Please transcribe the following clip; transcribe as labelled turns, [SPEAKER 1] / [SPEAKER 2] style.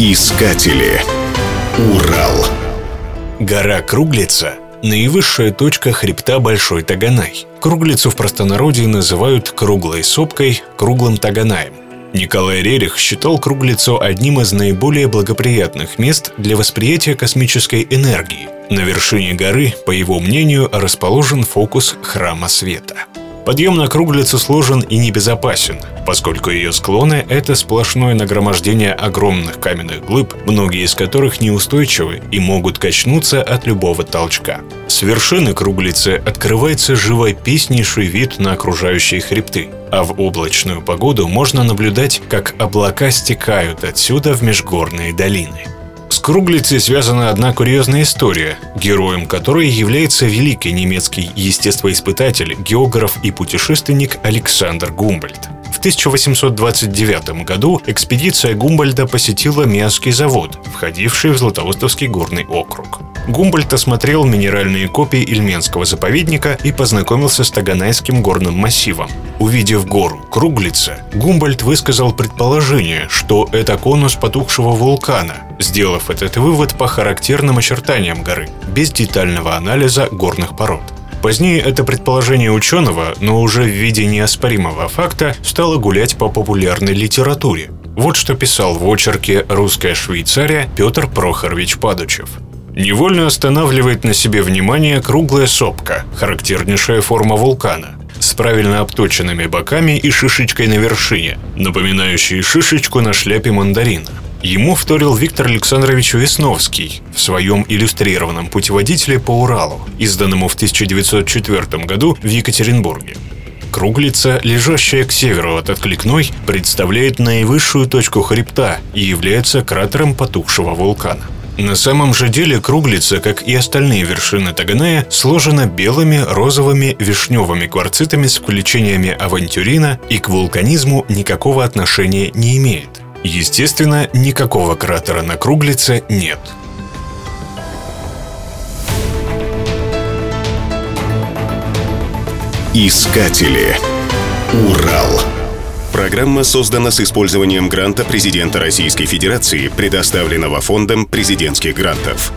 [SPEAKER 1] Искатели. Урал.
[SPEAKER 2] Гора Круглица – наивысшая точка хребта Большой Таганай. Круглицу в простонародье называют круглой сопкой, круглым Таганаем. Николай Рерих считал Круглицу одним из наиболее благоприятных мест для восприятия космической энергии. На вершине горы, по его мнению, расположен фокус Храма Света. Подъем на круглицу сложен и небезопасен, поскольку ее склоны — это сплошное нагромождение огромных каменных глыб, многие из которых неустойчивы и могут качнуться от любого толчка. С вершины круглицы открывается живописнейший вид на окружающие хребты, а в облачную погоду можно наблюдать, как облака стекают отсюда в межгорные долины. Круглицей связана одна курьезная история, героем которой является великий немецкий естествоиспытатель, географ и путешественник Александр Гумбольд. В 1829 году экспедиция Гумбольда посетила Миасский завод, входивший в Златоустовский горный округ. Гумбольд осмотрел минеральные копии Ильменского заповедника и познакомился с Таганайским горным массивом. Увидев гору Круглица, Гумбольд высказал предположение, что это конус потухшего вулкана, сделав этот вывод по характерным очертаниям горы, без детального анализа горных пород. Позднее это предположение ученого, но уже в виде неоспоримого факта, стало гулять по популярной литературе. Вот что писал в очерке «Русская Швейцария» Петр Прохорович Падучев. Невольно останавливает на себе внимание круглая сопка, характернейшая форма вулкана, с правильно обточенными боками и шишечкой на вершине, напоминающей шишечку на шляпе мандарина. Ему вторил Виктор Александрович Весновский в своем иллюстрированном путеводителе по Уралу, изданному в 1904 году в Екатеринбурге. Круглица, лежащая к северу от Откликной, представляет наивысшую точку хребта и является кратером потухшего вулкана. На самом же деле круглица, как и остальные вершины Таганая, сложена белыми, розовыми, вишневыми кварцитами с включениями авантюрина и к вулканизму никакого отношения не имеет – Естественно, никакого кратера на круглице нет.
[SPEAKER 1] Искатели. Урал. Программа создана с использованием гранта президента Российской Федерации, предоставленного Фондом президентских грантов.